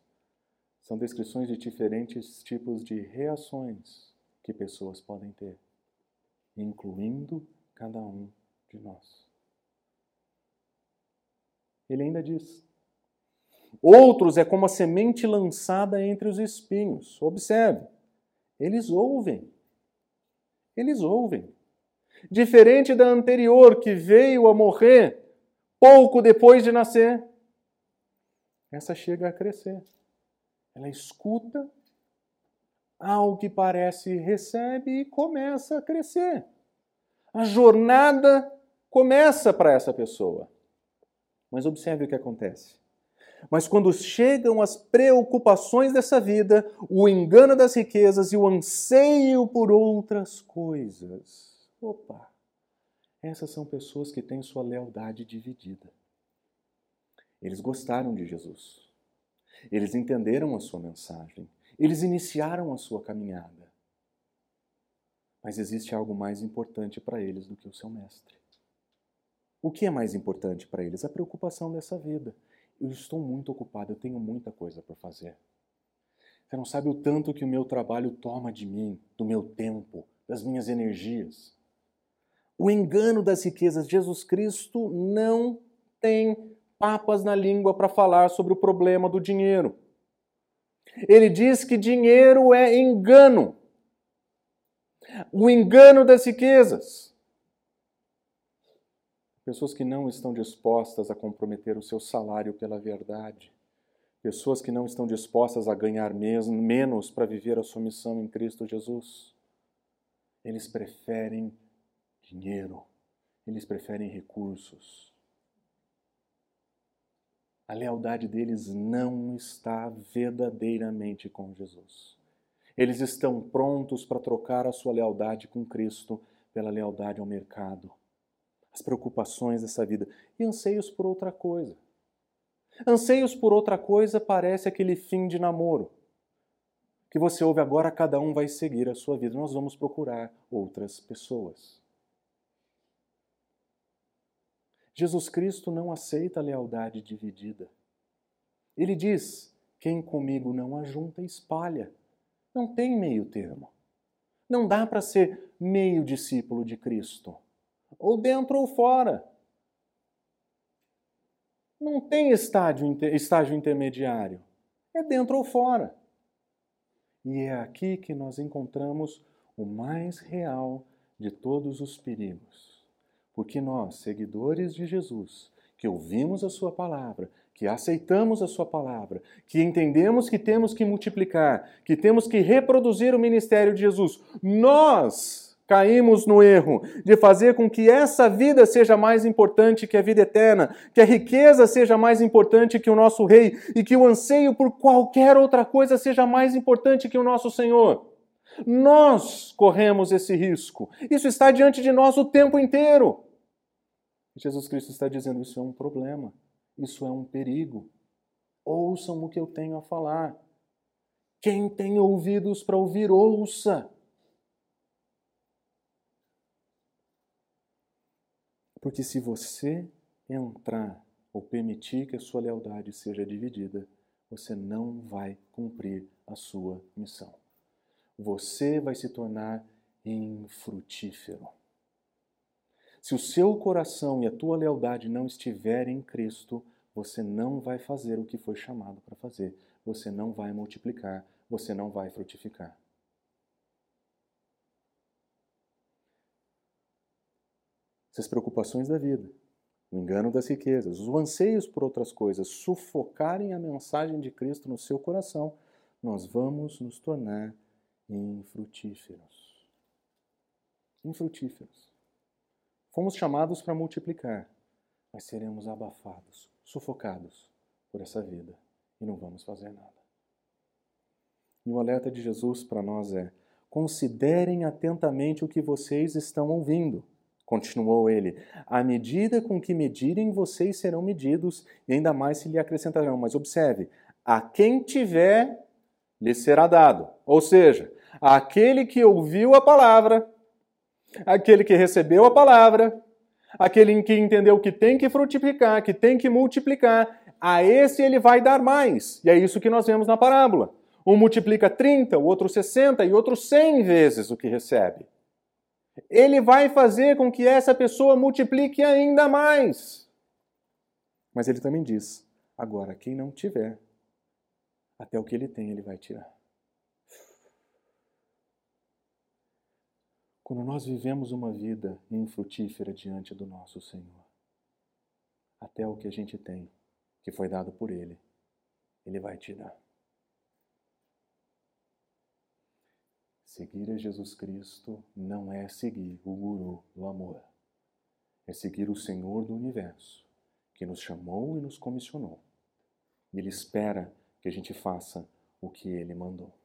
são descrições de diferentes tipos de reações que pessoas podem ter, incluindo cada um de nós. Ele ainda diz: Outros é como a semente lançada entre os espinhos. Observe, eles ouvem. Eles ouvem. Diferente da anterior, que veio a morrer pouco depois de nascer, essa chega a crescer. Ela escuta, ao que parece recebe e começa a crescer. A jornada começa para essa pessoa. Mas observe o que acontece. Mas quando chegam as preocupações dessa vida, o engano das riquezas e o anseio por outras coisas, opa, essas são pessoas que têm sua lealdade dividida. Eles gostaram de Jesus. Eles entenderam a sua mensagem. Eles iniciaram a sua caminhada. Mas existe algo mais importante para eles do que o seu mestre. O que é mais importante para eles? A preocupação dessa vida. Eu estou muito ocupado, eu tenho muita coisa para fazer. Você não sabe o tanto que o meu trabalho toma de mim, do meu tempo, das minhas energias. O engano das riquezas. Jesus Cristo não tem papas na língua para falar sobre o problema do dinheiro. Ele diz que dinheiro é engano. O engano das riquezas. pessoas que não estão dispostas a comprometer o seu salário pela verdade, pessoas que não estão dispostas a ganhar mesmo, menos para viver a sua missão em Cristo Jesus. Eles preferem dinheiro, eles preferem recursos. A lealdade deles não está verdadeiramente com Jesus. Eles estão prontos para trocar a sua lealdade com Cristo pela lealdade ao mercado, as preocupações dessa vida e anseios por outra coisa. Anseios por outra coisa parece aquele fim de namoro que você ouve agora, cada um vai seguir a sua vida. Nós vamos procurar outras pessoas. Jesus Cristo não aceita a lealdade dividida. Ele diz: quem comigo não ajunta, espalha. Não tem meio termo. Não dá para ser meio discípulo de Cristo, ou dentro ou fora. Não tem estágio, estágio intermediário. É dentro ou fora. E é aqui que nós encontramos o mais real de todos os perigos. Porque nós, seguidores de Jesus, que ouvimos a Sua palavra, que aceitamos a Sua palavra, que entendemos que temos que multiplicar, que temos que reproduzir o ministério de Jesus, nós caímos no erro de fazer com que essa vida seja mais importante que a vida eterna, que a riqueza seja mais importante que o nosso rei e que o anseio por qualquer outra coisa seja mais importante que o nosso Senhor. Nós corremos esse risco. Isso está diante de nós o tempo inteiro. Jesus Cristo está dizendo: isso é um problema. Isso é um perigo. Ouçam o que eu tenho a falar. Quem tem ouvidos para ouvir, ouça. Porque se você entrar ou permitir que a sua lealdade seja dividida, você não vai cumprir a sua missão. Você vai se tornar infrutífero. Se o seu coração e a tua lealdade não estiverem em Cristo, você não vai fazer o que foi chamado para fazer. Você não vai multiplicar, você não vai frutificar. Essas preocupações da vida, o engano das riquezas, os anseios por outras coisas, sufocarem a mensagem de Cristo no seu coração, nós vamos nos tornar infrutíferos. Infrutíferos. Fomos chamados para multiplicar, mas seremos abafados, sufocados por essa vida e não vamos fazer nada. E o alerta de Jesus para nós é: considerem atentamente o que vocês estão ouvindo. Continuou ele: à medida com que medirem, vocês serão medidos, e ainda mais se lhe acrescentarão. Mas observe: a quem tiver, lhe será dado. Ou seja, aquele que ouviu a palavra aquele que recebeu a palavra, aquele que entendeu que tem que frutificar, que tem que multiplicar, a esse ele vai dar mais. E é isso que nós vemos na parábola. Um multiplica 30, o outro 60 e outro 100 vezes o que recebe. Ele vai fazer com que essa pessoa multiplique ainda mais. Mas ele também diz: agora, quem não tiver, até o que ele tem, ele vai tirar. Quando nós vivemos uma vida infrutífera diante do nosso Senhor, até o que a gente tem, que foi dado por Ele, Ele vai te dar. Seguir a Jesus Cristo não é seguir o guru do amor, é seguir o Senhor do universo, que nos chamou e nos comissionou. Ele espera que a gente faça o que Ele mandou.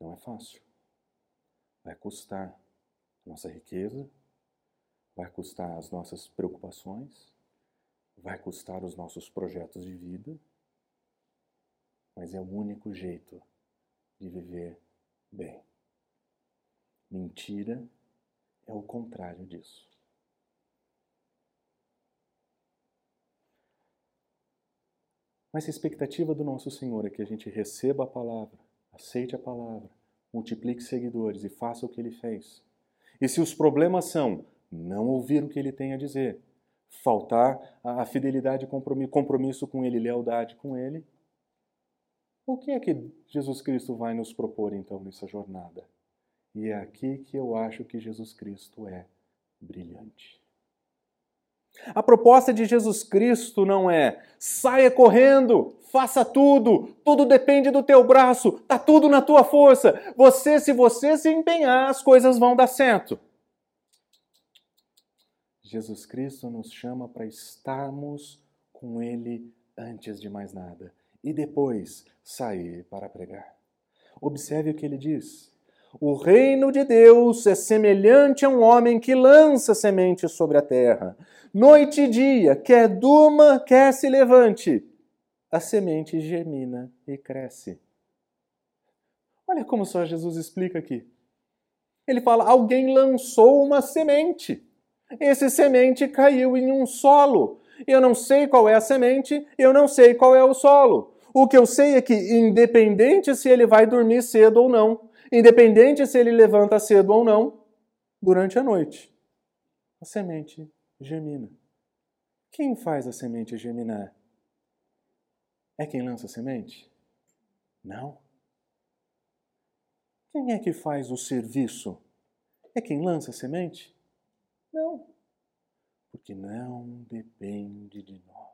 Não é fácil. Vai custar a nossa riqueza, vai custar as nossas preocupações, vai custar os nossos projetos de vida, mas é o único jeito de viver bem. Mentira é o contrário disso. Mas a expectativa do nosso Senhor é que a gente receba a palavra, aceite a palavra, multiplique seguidores e faça o que ele fez. E se os problemas são não ouvir o que ele tem a dizer, faltar a fidelidade e compromisso com ele, lealdade com ele, o que é que Jesus Cristo vai nos propor então nessa jornada? E é aqui que eu acho que Jesus Cristo é brilhante. A proposta de Jesus Cristo não é saia correndo, faça tudo, tudo depende do teu braço, tá tudo na tua força. Você, se você se empenhar, as coisas vão dar certo. Jesus Cristo nos chama para estarmos com Ele antes de mais nada e depois sair para pregar. Observe o que ele diz. O reino de Deus é semelhante a um homem que lança semente sobre a terra. Noite e dia, quer durma, quer se levante, a semente germina e cresce. Olha como só Jesus explica aqui. Ele fala: alguém lançou uma semente. Esse semente caiu em um solo. Eu não sei qual é a semente, eu não sei qual é o solo. O que eu sei é que, independente se ele vai dormir cedo ou não, independente se ele levanta cedo ou não, durante a noite, a semente germina. Quem faz a semente germinar? É quem lança a semente? Não. Quem é que faz o serviço? É quem lança a semente? Não. Porque não depende de nós.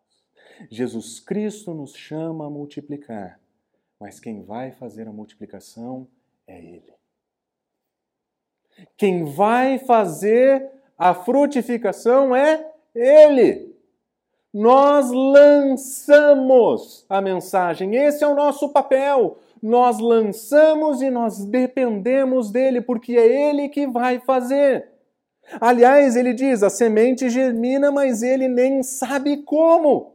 Jesus Cristo nos chama a multiplicar, mas quem vai fazer a multiplicação é Ele. Quem vai fazer a frutificação é Ele. Nós lançamos a mensagem, esse é o nosso papel. Nós lançamos e nós dependemos dele, porque é Ele que vai fazer. Aliás, ele diz: a semente germina, mas ele nem sabe como.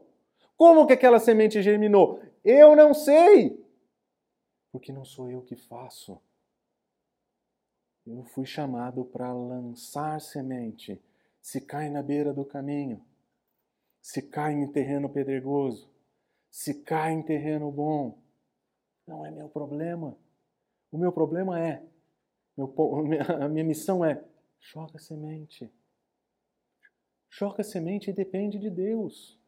Como que aquela semente germinou? Eu não sei. Porque não sou eu que faço. Eu fui chamado para lançar semente. Se cai na beira do caminho, se cai em terreno pedregoso, se cai em terreno bom, não é meu problema. O meu problema é, meu, a minha missão é, joga semente. Joga semente e depende de Deus.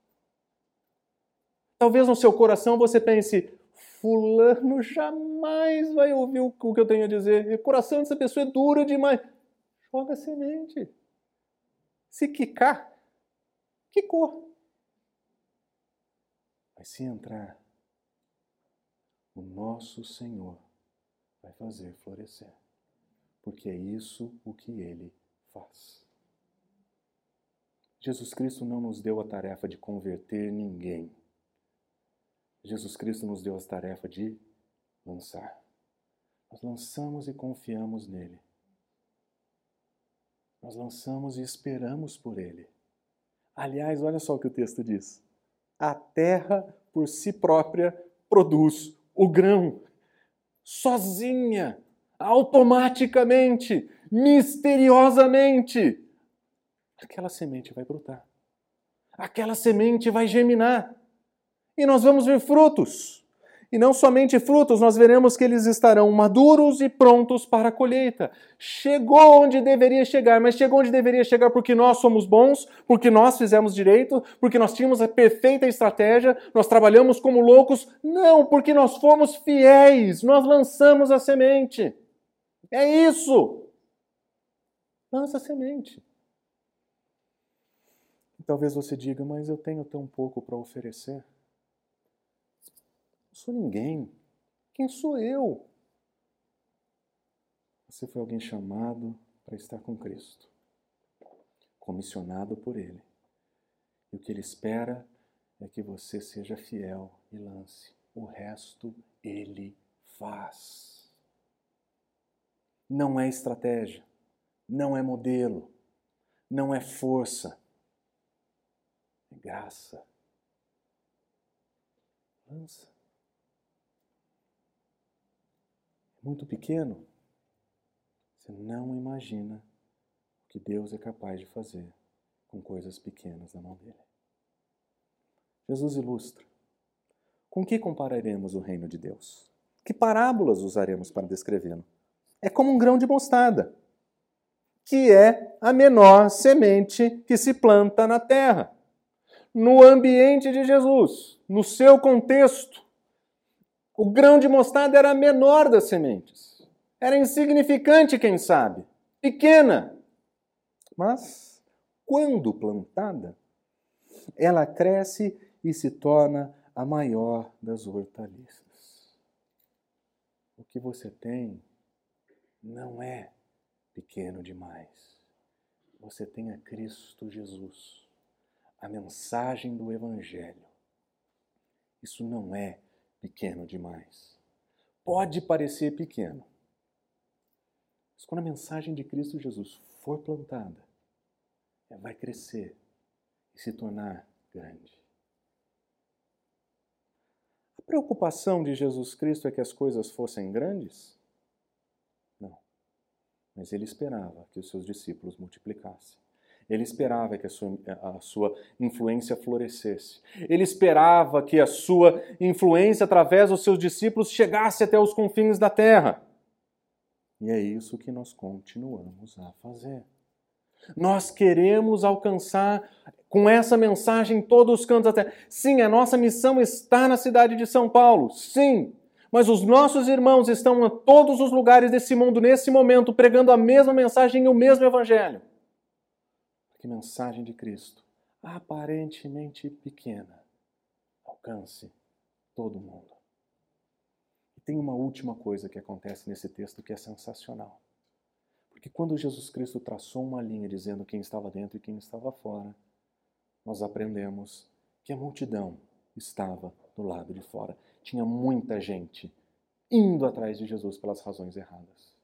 Talvez no seu coração você pense: Fulano jamais vai ouvir o que eu tenho a dizer. O coração dessa pessoa é duro demais. Joga semente. Se quicar, quicou. Mas se entrar, o nosso Senhor vai fazer florescer. Porque é isso o que ele faz. Jesus Cristo não nos deu a tarefa de converter ninguém. Jesus Cristo nos deu a tarefa de lançar. Nós lançamos e confiamos nele. Nós lançamos e esperamos por ele. Aliás, olha só o que o texto diz. A terra por si própria produz o grão, sozinha, automaticamente, misteriosamente. Aquela semente vai brotar. Aquela semente vai germinar e nós vamos ver frutos. E não somente frutos, nós veremos que eles estarão maduros e prontos para a colheita. Chegou onde deveria chegar, mas chegou onde deveria chegar porque nós somos bons, porque nós fizemos direito, porque nós tínhamos a perfeita estratégia, nós trabalhamos como loucos. Não, porque nós fomos fiéis, nós lançamos a semente. É isso. Lança a semente. Talvez você diga, mas eu tenho tão pouco para oferecer. Não sou ninguém. Quem sou eu? Você foi alguém chamado para estar com Cristo, comissionado por Ele. E o que Ele espera é que você seja fiel e lance. O resto Ele faz. Não é estratégia, não é modelo, não é força, é graça. Lança. Muito pequeno, você não imagina o que Deus é capaz de fazer com coisas pequenas na mão dele. Jesus ilustra. Com que compararemos o reino de Deus? Que parábolas usaremos para descrevê-lo? É como um grão de mostarda, que é a menor semente que se planta na terra. No ambiente de Jesus, no seu contexto, o grão de mostarda era a menor das sementes. Era insignificante, quem sabe, pequena. Mas, quando plantada, ela cresce e se torna a maior das hortaliças. O que você tem não é pequeno demais. Você tem a Cristo Jesus, a mensagem do Evangelho. Isso não é pequeno demais. Pode parecer pequeno, mas quando a mensagem de Cristo Jesus for plantada, ela vai crescer e se tornar grande. A preocupação de Jesus Cristo é que as coisas fossem grandes? Não. Mas ele esperava que os seus discípulos multiplicassem. Ele esperava que a sua, a sua, influência florescesse. Ele esperava que a sua influência, através dos seus discípulos, chegasse até os confins da terra. E é isso que nós continuamos a fazer. Nós queremos alcançar com essa mensagem todos os cantos da terra. Sim, a nossa missão está na cidade de São Paulo. Sim. Mas os nossos irmãos estão em todos os lugares desse mundo nesse momento pregando a mesma mensagem e o mesmo evangelho. Que mensagem de Cristo, aparentemente pequena, alcance todo mundo. E tem uma última coisa que acontece nesse texto que é sensacional. Porque quando Jesus Cristo traçou uma linha dizendo quem estava dentro e quem estava fora, nós aprendemos que a multidão estava do lado de fora. Tinha muita gente indo atrás de Jesus pelas razões erradas.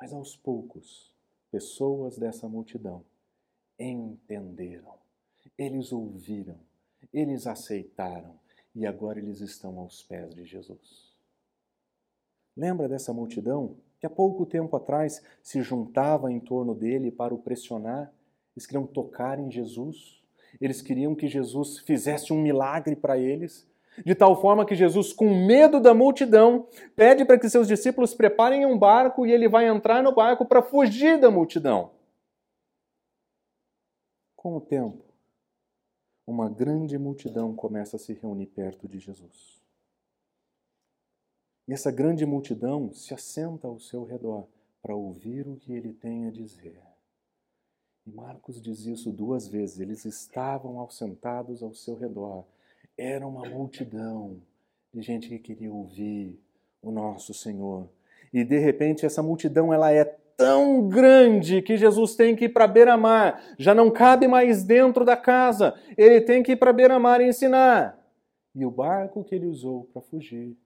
Mas aos poucos, pessoas dessa multidão entenderam, eles ouviram, eles aceitaram e agora eles estão aos pés de Jesus. Lembra dessa multidão que há pouco tempo atrás se juntava em torno dele para o pressionar? Eles queriam tocar em Jesus, eles queriam que Jesus fizesse um milagre para eles, de tal forma que Jesus, com medo da multidão, pede para que seus discípulos preparem um barco e ele vai entrar no barco para fugir da multidão. Com o tempo, uma grande multidão começa a se reunir perto de Jesus. E essa grande multidão se assenta ao seu redor para ouvir o que ele tem a dizer. E Marcos diz isso duas vezes. Eles estavam sentados ao seu redor. Era uma multidão de gente que queria ouvir o nosso Senhor. E de repente essa multidão ela é tão grande que Jesus tem que ir para beira-mar, já não cabe mais dentro da casa, ele tem que ir para beira-mar ensinar. E o barco que ele usou para fugir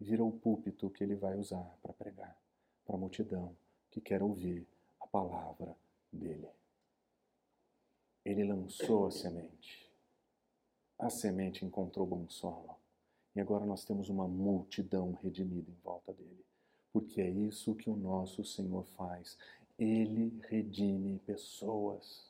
vira o púlpito que ele vai usar para pregar para a multidão que quer ouvir a palavra dele. Ele lançou a semente. A semente encontrou bom solo. E agora nós temos uma multidão redimida em volta dele porque é isso que o nosso Senhor faz. Ele redime pessoas.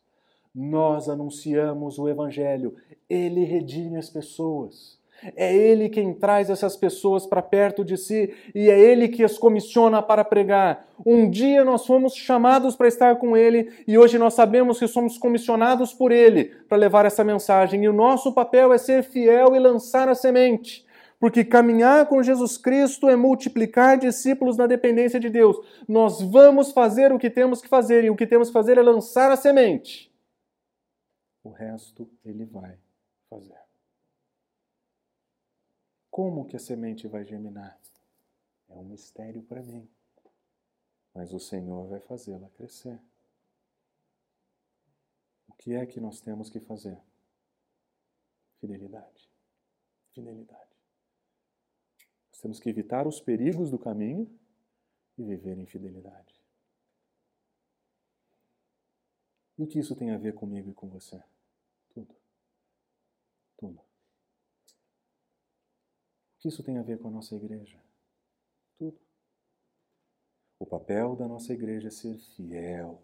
Nós anunciamos o Evangelho, ele redime as pessoas. É Ele quem traz essas pessoas para perto de si e é Ele que as comissiona para pregar. Um dia nós fomos chamados para estar com Ele e hoje nós sabemos que somos comissionados por Ele para levar essa mensagem. E o nosso papel é ser fiel e lançar a semente. Porque caminhar com Jesus Cristo é multiplicar discípulos na dependência de Deus. Nós vamos fazer o que temos que fazer e o que temos que fazer é lançar a semente. O resto ele vai fazer. Como que a semente vai germinar? É um mistério para mim. Mas o Senhor vai fazê-la crescer. O que é que nós temos que fazer? Fidelidade. Fidelidade. Nós temos que evitar os perigos do caminho e viver em fidelidade. E o que isso tem a ver comigo e com você? Tudo. Tudo. O que isso tem a ver com a nossa igreja? Tudo. O papel da nossa igreja é ser fiel.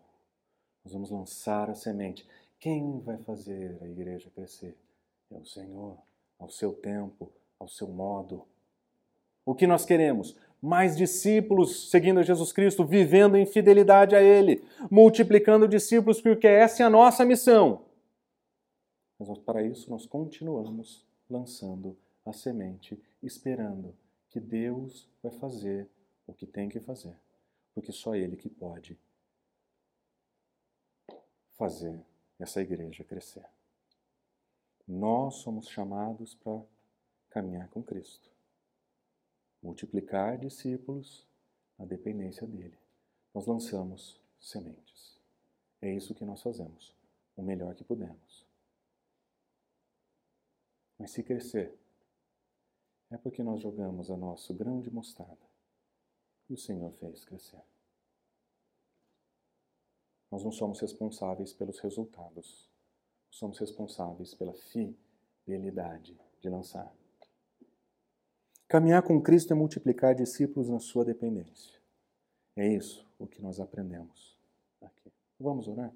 Nós vamos lançar a semente. Quem vai fazer a igreja crescer? É o Senhor, ao seu tempo, ao seu modo. O que nós queremos? Mais discípulos seguindo Jesus Cristo, vivendo em fidelidade a Ele, multiplicando discípulos, porque essa é a nossa missão. Mas para isso nós continuamos lançando a semente, esperando que Deus vai fazer o que tem que fazer, porque só Ele que pode fazer essa igreja crescer. Nós somos chamados para caminhar com Cristo, multiplicar discípulos na dependência dele. Nós lançamos sementes. É isso que nós fazemos, o melhor que podemos. Mas se crescer, é porque nós jogamos a nosso grão de mostarda e o Senhor fez crescer. Nós não somos responsáveis pelos resultados, somos responsáveis pela fidelidade de lançar. Caminhar com Cristo é multiplicar discípulos na sua dependência. É isso o que nós aprendemos aqui. Vamos orar?